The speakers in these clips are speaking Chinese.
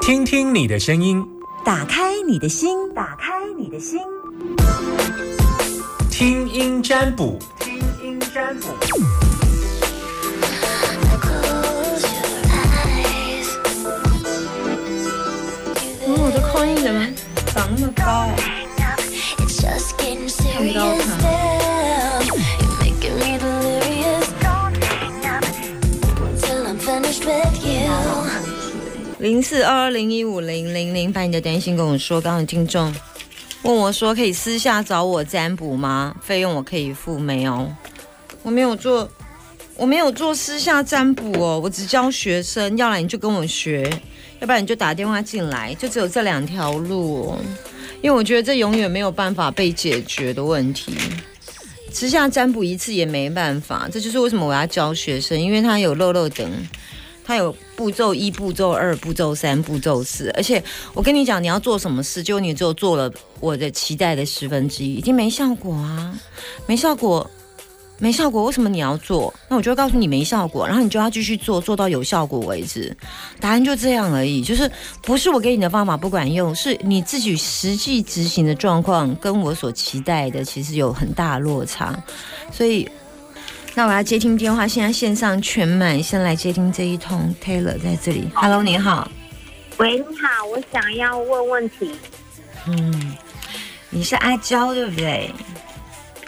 听听你的声音，打开你的心，打开你的心，听音占卜，听音占卜。嗯，我的扩音怎么长那么高啊？看高看。零四二二零一五零零零，把你的担心跟我说。刚刚听众问我说，可以私下找我占卜吗？费用我可以付没有？我没有做，我没有做私下占卜哦，我只教学生。要来你就跟我学，要不然你就打电话进来，就只有这两条路哦。因为我觉得这永远没有办法被解决的问题，私下占卜一次也没办法。这就是为什么我要教学生，因为他有漏漏等。它有步骤一、步骤二、步骤三、步骤四，而且我跟你讲，你要做什么事，就你只有做了我的期待的十分之一，已经没效果啊，没效果，没效果，为什么你要做？那我就告诉你没效果，然后你就要继续做，做到有效果为止。答案就这样而已，就是不是我给你的方法不管用，是你自己实际执行的状况跟我所期待的其实有很大落差，所以。那我要接听电话，现在线上全满，先来接听这一通。Taylor 在这里，Hello，你好。喂，你好，我想要问问题。嗯，你是阿娇对不对？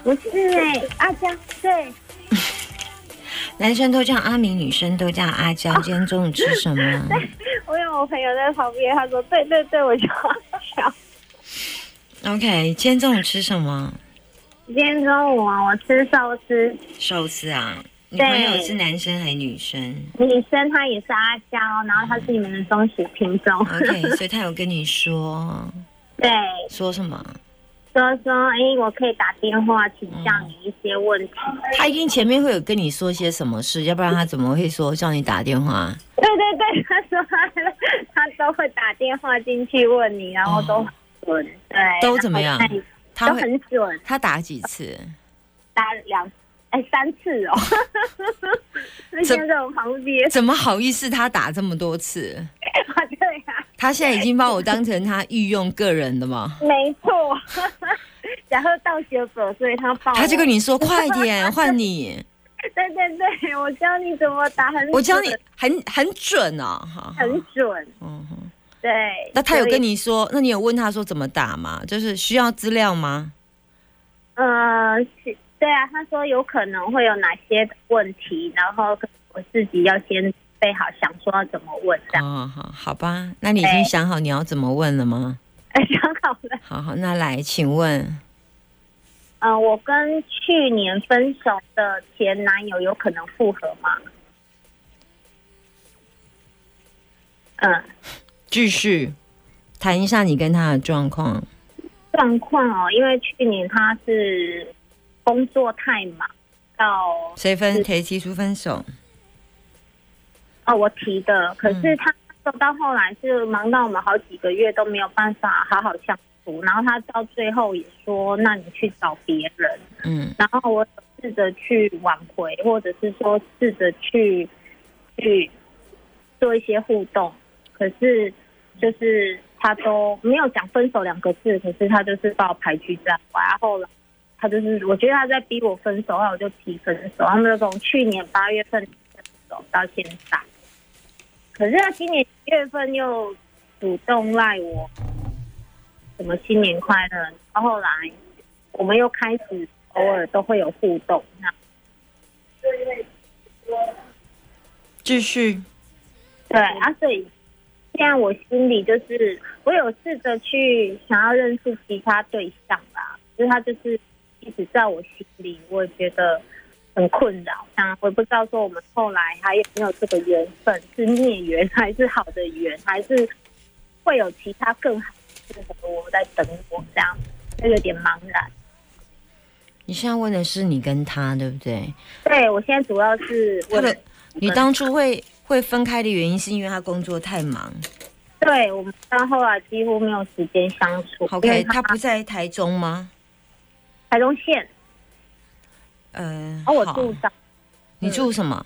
不是哎，阿娇对。男生都叫阿明，女生都叫阿娇。今天中午吃什么？我有我朋友在旁边，他说对对对，我就笑。OK，今天中午吃什么？今天中午啊，我吃寿司。寿司啊，你朋友是男生还是女生？女生，她也是阿娇，然后她是你们的忠实听众。OK，所以她有跟你说，对，说什么？说说，哎，我可以打电话请教你一些问题。他一定前面会有跟你说些什么事，要不然他怎么会说叫你打电话？对对对，他说他都会打电话进去问你，然后都准，对，都怎么样？他很准，他打几次？打两哎三次哦。那现在我旁边，怎么好意思？他打这么多次？啊，对呀。他现在已经把我当成他御用个人的吗？没错。然后到学者，所以他报。他就跟你说：“快点，换你。”对对对，我教你怎么打，很我教你很很准哦，哈，很准。嗯哼。对，那他有跟你说？那你有问他说怎么打吗？就是需要资料吗？呃，对啊，他说有可能会有哪些问题，然后我自己要先备好，想说要怎么问这样。哦，好，好吧，那你已经想好你要怎么问了吗？哎，想好了。好好，那来，请问，嗯，我跟去年分手的前男友有可能复合吗？嗯。继续谈一下你跟他的状况。状况哦，因为去年他是工作太忙，到谁分谁提出分手？哦，我提的。可是他说到后来是忙到我们好几个月都没有办法好好相处，然后他到最后也说：“那你去找别人。”嗯，然后我试着去挽回，或者是说试着去去做一些互动，可是。就是他都没有讲分手两个字，可是他就是把我排拒在外。然后来他就是我觉得他在逼我分手，然后我就提分手。他们就从去年八月份分手到现在，可是他今年一月份又主动赖我，什么新年快乐。然后来我们又开始偶尔都会有互动。那继续，对啊，所以。现在我心里就是，我有试着去想要认识其他对象吧，就是他就是一直在我心里，我也觉得很困扰。像我不知道说我们后来还有没有这个缘分，是孽缘还是好的缘，还是会有其他更好适合我在等我这样，就有点茫然。你现在问的是你跟他对不对？对，我现在主要是问你当初会。会分开的原因是因为他工作太忙，对我们到后来几乎没有时间相处。OK，他不在台中吗？台中县。呃，哦，我住彰，你住什么？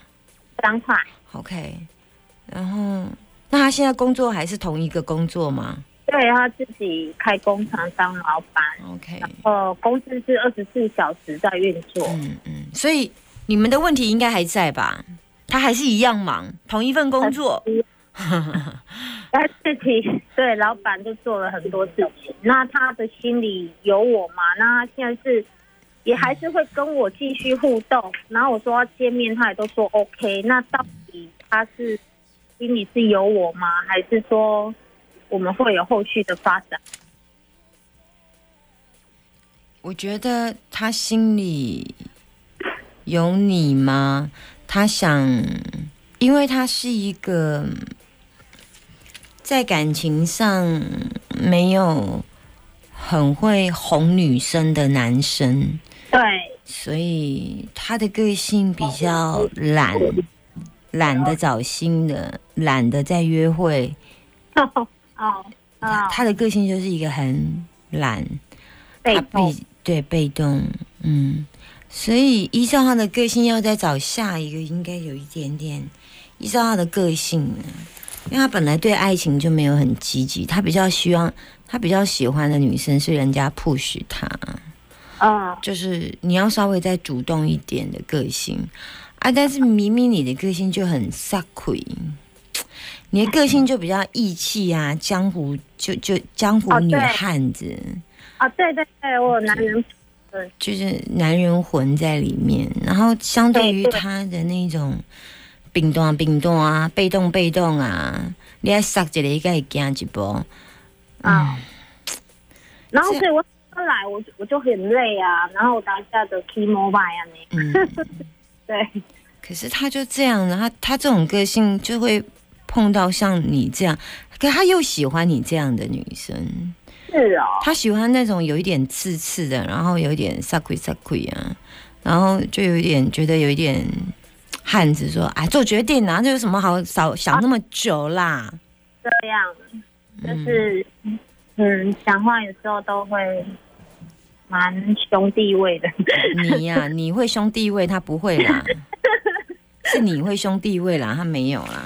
彰化。OK，然后那他现在工作还是同一个工作吗对他自己开工厂当老板，？OK，然后公司是二十四小时在运作。嗯嗯，所以你们的问题应该还在吧？他还是一样忙，同一份工作。他自己对老板就做了很多事情，那他的心里有我嘛？那他现在是也还是会跟我继续互动，然后我说要见面，他也都说 OK。那到底他是心里是有我吗？还是说我们会有后续的发展？我觉得他心里有你吗？他想，因为他是一个在感情上没有很会哄女生的男生，对，所以他的个性比较懒，懒得找新的，懒得再约会。哦他的个性就是一个很懒，他被动。被对被动，嗯，所以依照他的个性，要再找下一个，应该有一点点依照他的个性呢，因为他本来对爱情就没有很积极，他比较希望他比较喜欢的女生是人家 push 他，嗯。就是你要稍微再主动一点的个性。啊，但是明明你的个性就很撒亏。你的个性就比较义气啊，江湖就就江湖女汉子，啊，对对对，我有男人就是男人魂在里面，然后相对于他的那种冰冻啊、冰冻啊、被动被动啊，你还杀一个应该会惊一波。啊，然后所以我后来我我就很累啊，然后我当下的 key mobile 啊，你。嗯，对。可是他就这样然后他这种个性就会碰到像你这样，可他又喜欢你这样的女生，是哦，他喜欢那种有一点刺刺的，然后有一点撒亏撒亏啊，然后就有一点觉得有一点汉子说，哎，做决定啊，这有什么好少想那么久啦？这样就是嗯，讲话有时候都会蛮兄弟味的。你呀、你会兄弟味，他不会啦，是你会兄弟味啦，他没有啦。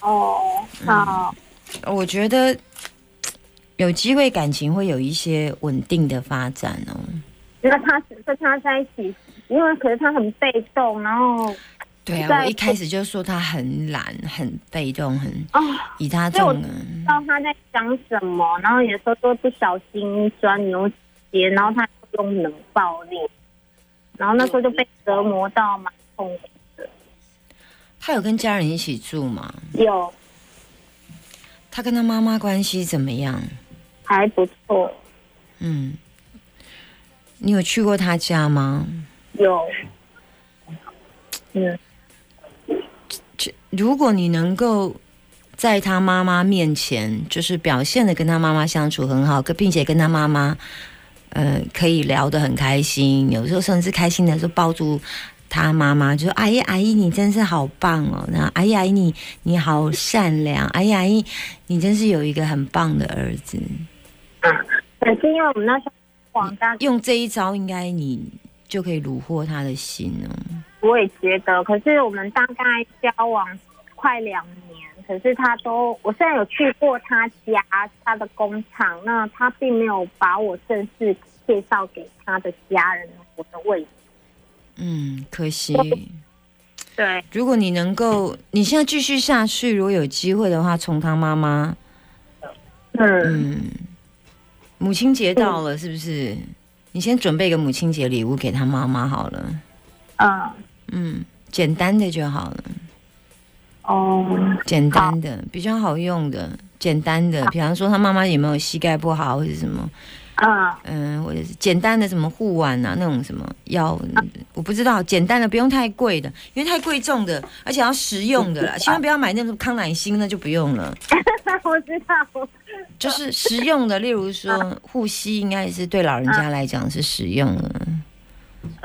哦，好，我觉得有机会感情会有一些稳定的发展哦。那他跟他在一起，因为可是他很被动，然后对啊，我一开始就说他很懒、很被动、很哦，以他这种人，知道他在想什么，然后有时候都不小心钻牛角尖，然后他用冷暴力，然后那时候就被折磨到蛮痛苦的。他有跟家人一起住吗？有他跟他妈妈关系怎么样？还不错，嗯，你有去过他家吗？有，嗯，就如果你能够在他妈妈面前，就是表现的跟他妈妈相处很好，跟并且跟他妈妈，呃，可以聊得很开心，有时候甚至开心的时候抱住他妈妈，就说：“阿姨，阿姨，你真是好棒哦！”然后：“阿姨，阿姨，你你好善良，阿姨，阿姨，你真是有一个很棒的儿子。可是因为我们那时候广大”用这一招，应该你就可以虏获他的心了。我也觉得，可是我们大概交往快两年，可是他都，我虽然有去过他家，他的工厂，那他并没有把我正式介绍给他的家人我的位置。嗯，可惜。对，如果你能够，你现在继续下去，如果有机会的话，从他妈妈，嗯，嗯，母亲节到了，是不是？你先准备个母亲节礼物给他妈妈好了，嗯，嗯，简单的就好了，哦，简单的比较好用的，简单的，比方说他妈妈有没有膝盖不好或者什么，嗯，嗯，或者是简单的什么护腕啊，那种什么药，我不知道，简单的不用太贵的，因为太贵重的，而且要实用的啦，千万不要买那种康乃馨，那就不用了。我知道，就是实用的，例如说护膝，应该也是对老人家来讲是实用的，嗯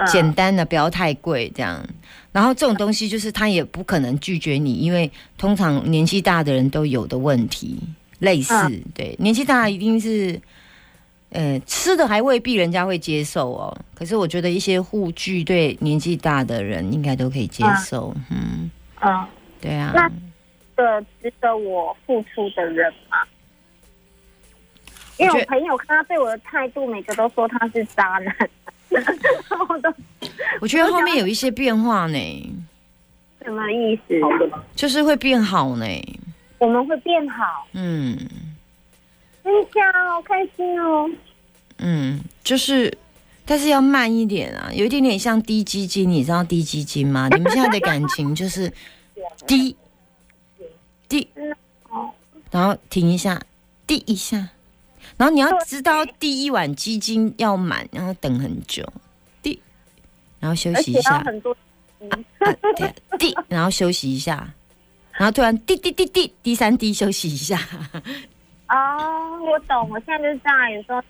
简单的，不要太贵这样。然后这种东西就是他也不可能拒绝你，因为通常年纪大的人都有的问题类似，对，年纪大一定是。呃，吃的还未必人家会接受哦。可是我觉得一些护具对年纪大的人应该都可以接受。嗯，嗯，对啊。那个值得我付出的人吗？因为我朋友看他对我的态度，每个都说他是渣男，我觉得后面有一些变化呢，什么意思？就是会变好呢。我们会变好，嗯真假？好开心哦！嗯，就是，但是要慢一点啊，有一点点像低基金，你知道低基金吗？你们现在的感情就是低低，然后停一下，低一下，然后你要知道第一碗鸡精要满，然后等很久，滴，然后休息一下，很多，啊，对，滴，然后休息一下，然后突然滴滴滴滴，第三滴休息一下，哦，我懂，我现在就是这样，有时候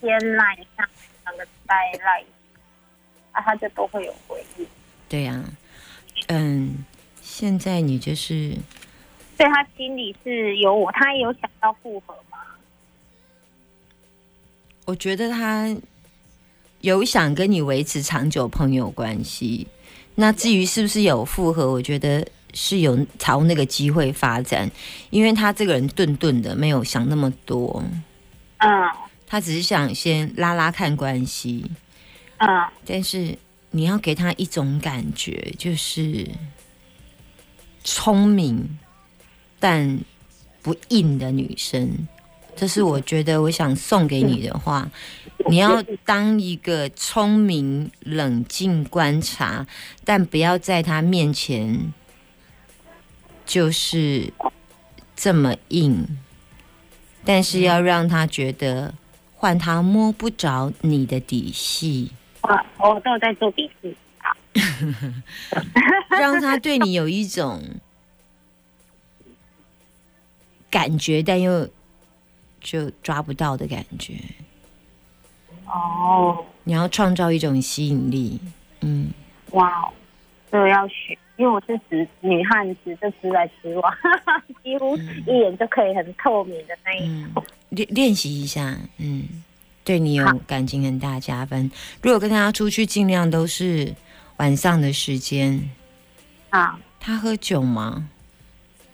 先赖一下，两个礼拜赖一下，啊，他就都会有回应，对呀、嗯，现在你就是所以他心里是有我，他也有想要复合吗？我觉得他有想跟你维持长久朋友关系，那至于是不是有复合，我觉得是有朝那个机会发展，因为他这个人顿顿的，没有想那么多，嗯他只是想先拉拉看关系，嗯，但是你要给他一种感觉，就是聪明但不硬的女生。这是我觉得我想送给你的话，你要当一个聪明、冷静观察，但不要在他面前就是这么硬，但是要让他觉得换他摸不着你的底细。我我都有在做笔记，好，让他对你有一种感觉，但又就抓不到的感觉。哦，你要创造一种吸引力，嗯，哇哦，这个要学，因为我是直女汉子，就直来直往，几乎一眼就可以很透明的那一种。练练习一下，嗯，对你有感情很大加分。如果跟他出去，尽量都是晚上的时间。啊，他喝酒吗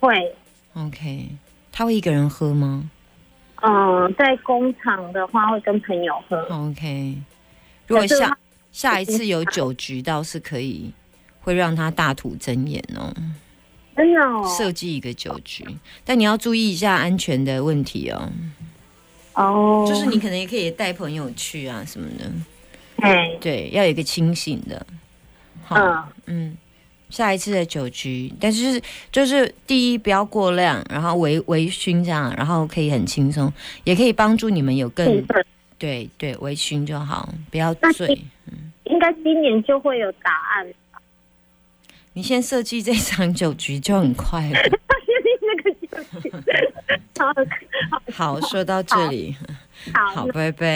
会，？OK，他会一个人喝吗嗯，在工厂的话会跟朋友喝，？OK，如果下下一次有酒局，倒是可以会让他大吐真言哦。真的哦，设计一个酒局，但你要注意一下安全的问题哦。哦，就是你可能也可以带朋友去啊什么的，哎，对，要有一个清醒的。好，嗯嗯，下一次的酒局，但是就是第一不要过量，然后微微醺这样，然后可以很轻松，也可以帮助你们有更对对微醺就好，不要那醉。应该今年就会有答案。你先设计这场酒局就很快了。好好，说到这里，好，好，拜拜。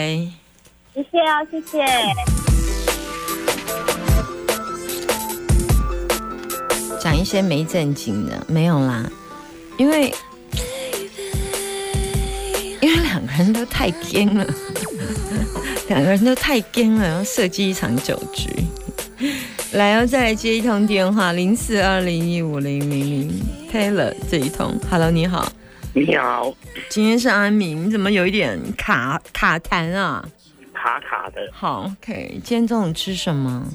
谢谢啊，谢谢。一些没正经的，没有啦，因为因为两个人都太僵了，两个人都太僵了，要设计一场酒局。来，要再来接一通电话，零四二零一五零零零。Taylor 这一通，Hello，你好，你好，今天是安明，你怎么有一点卡卡痰啊？卡卡的。好，OK，今天中午吃什么？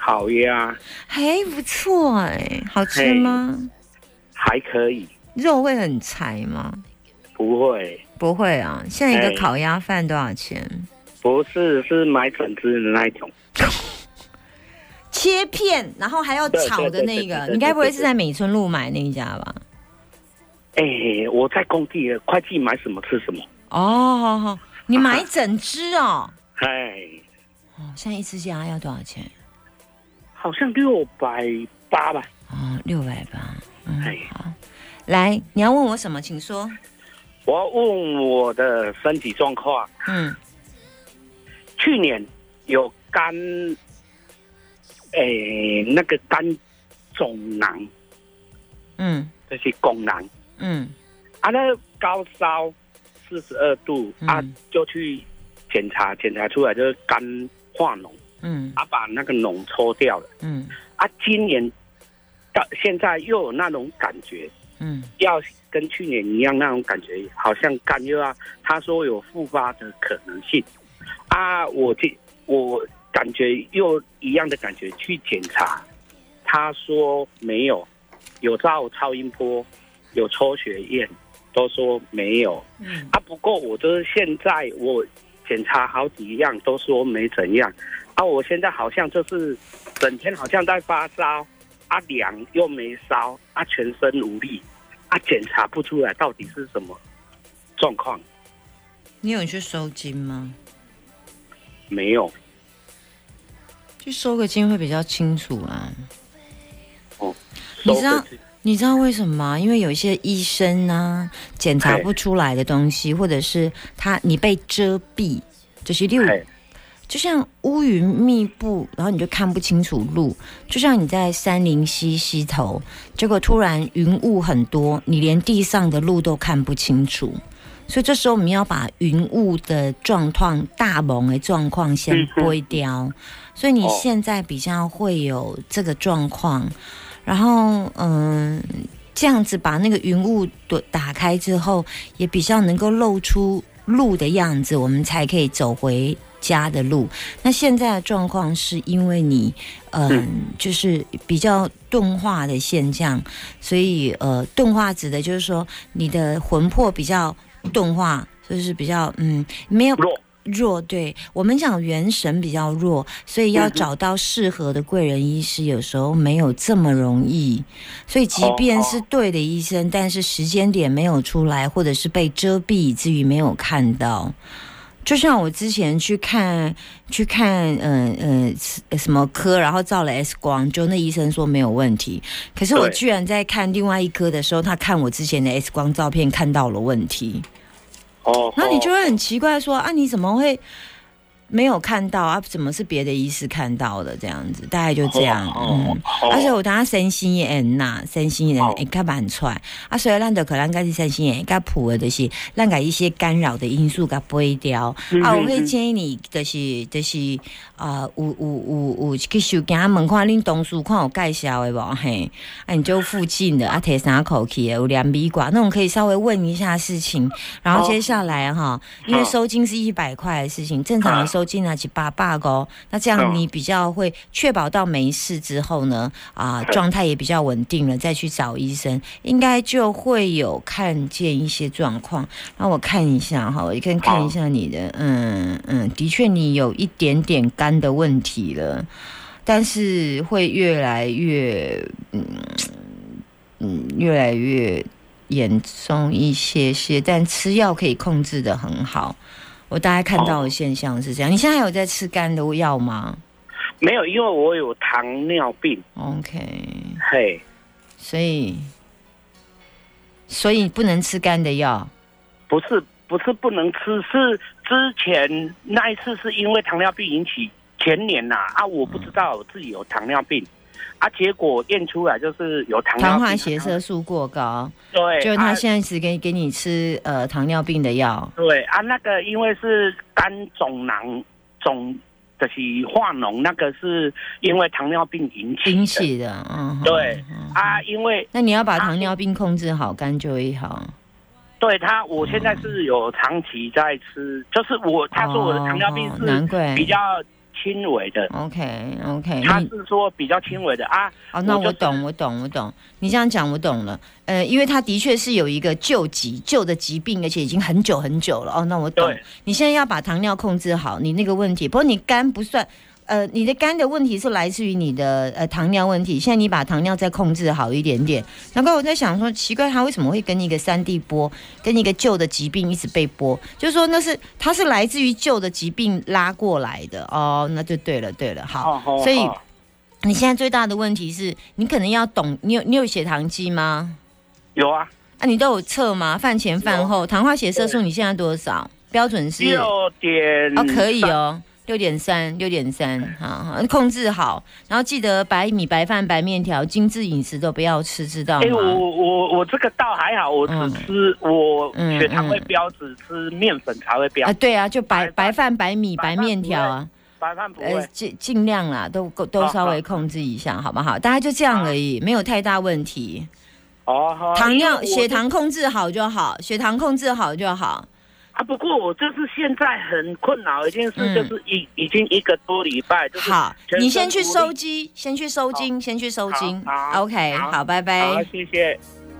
烤鸭还不错哎，好吃吗？还可以，肉会很柴吗？不会，不会啊，现在一个哎烤鸭饭多少钱？不是是买整只的那一种，切片，然后还要炒的那个，你该不会是在美村路买那一家吧？哎、我在工地了，会计买什么吃什么，哦，好好，你买整只哦。哎，哦，现在一只鸭要多少钱？好像六百八吧，哦，六百八。嗯哎，好。来，你要问我什么？请说。我要问我的身体状况，嗯，去年有肝，哎、那个肝肿囊，嗯。就是拱囊，嗯。啊，那高烧四十二度、啊嗯，就去检查，检查出来就是肝化脓，嗯。啊，把那个脓抽掉了，嗯。啊，今年到现在又有那种感觉，嗯。要跟去年一样那种感觉，好像肝又要他说有复发的可能性。啊，我这我感觉又一样的感觉去检查，他说没有，有照超音波，有抽血验，都说没有。嗯。啊。不过我就是现在我检查好几样都说没怎样啊，我现在好像就是整天好像在发烧啊，凉又没烧啊，全身无力啊，检查不出来到底是什么状况，你有去收金吗？没有去收个金会比较清楚啊。你收知道你知道为什么吗？因为有一些医生呢、检查不出来的东西，或者是他你被遮蔽，就是六就像乌云密布，然后你就看不清楚路，就像你在山林溪溪头，结果突然云雾很多，你连地上的路都看不清楚。所以这时候我们要把云雾的状况、大蒙的状况先拨掉。所以你哦现在比较会有这个状况，然后嗯，这样子把那个云雾打打开之后，也比较能够露出路的样子，我们才可以走回家的路。那现在的状况是因为你，嗯，就是比较钝化的现象，所以呃，钝化指的就是说你的魂魄比较钝化，就是比较嗯没有弱弱，对我们讲元神比较弱，所以要找到适合的贵人医师，有时候没有这么容易。所以即便是对的医生，但是时间点没有出来，或者是被遮蔽，以至于没有看到。就像我之前去看去看，嗯嗯呃什么科，然后照了 X 光，就那医生说没有问题，可是我居然在看另外一科的时候，他看我之前的 X 光照片看到了问题。哦，然后你就哦会很奇怪说啊，你怎么会没有看到啊？怎么是别的医师看到的这样子？大概就这样，哦嗯。哦。而且我等下身心眼呐，身心眼哦。会较慢出来。啊，所以咱就可能该是身心眼，较普的就是咱个一些干扰的因素给拨掉。嗯啊。我会建议你就是就是啊，有有有有去收件问看恁同事看有介绍的无？嘿，啊你就附近的啊摕三口气的有两米挂那种可以稍微问一下事情，然后哦。接下来哈，因为哦收金是一百块的事情，正常的啊收金呢是八百哦，那这样哦你比较会确保到没事之后呢，啊状态也比较稳定了，再去找医生，应该就会有看见一些状况。那我看一下哈，我先看一下你的，嗯嗯，的确你有一点点肝的问题了，但是会越来越，嗯嗯，越来越严重一些些，但吃药可以控制的很好。我大概看到的现象是这样。你现在有在吃肝的药吗没有，因为我有糖尿病，？OK，嘿，所以所以不能吃肝的药。不是不是不能吃，是之前那一次是因为糖尿病引起，前年呐啊我不知道我自己有糖尿病。啊，结果验出来就是有糖糖化血色素过高，对，就是他啊现在只给给你吃呃糖尿病的药。对啊，那个因为是肝肿囊肿，就是化脓，那个是因为糖尿病引起的。引起的，嗯，对嗯啊，因为那你要把糖尿病控制好，肝就会好。对他，我现在是有长期在吃，就是我他说我的糖尿病哦是难怪。比较轻微的，OK OK，他是说比较轻微的啊，哦，那我懂，我懂，我懂。你这样讲，我懂了。呃，因为他的确是有一个旧疾、旧的疾病，而且已经很久很久了。哦，那我懂。你现在要把糖尿控制好，你那个问题，不过你肝不算。呃，你的肝的问题是来自于你的呃糖尿问题，现在你把糖尿再控制好一点点。难怪我在想说，奇怪，他为什么会跟一个三 D 波，跟一个旧的疾病一直被播？就是说那是它是来自于旧的疾病拉过来的哦，那就对了，对了，好。所以哦你现在最大的问题是你可能要懂，你有你有血糖机吗？有啊，啊，你都有测吗？饭前饭后，糖化血色素你现在多少？标准是六点哦，可以，哦，六点三，六点三，好，控制好，然后记得白米、白饭、白面条、精致饮食都不要吃，知道哎、吗？我我我这个倒还好，我只嗯吃、我嗯血糖会嗯标，只吃面粉才会标，啊，对啊，就白白白饭饭、白米、白面条啊。白饭不会。呃，尽尽量啦，都都好好稍微控制一下，好不好？大家就这样而已，没有太大问题。哦，好糖尿、血糖控制好就好，血糖控制好就好。啊，不过我就是现在很困扰一件事，嗯就是已已经一个多礼拜，就是好，你先去收机，先去收金，先去收金。OK，好好，拜拜。好，谢谢。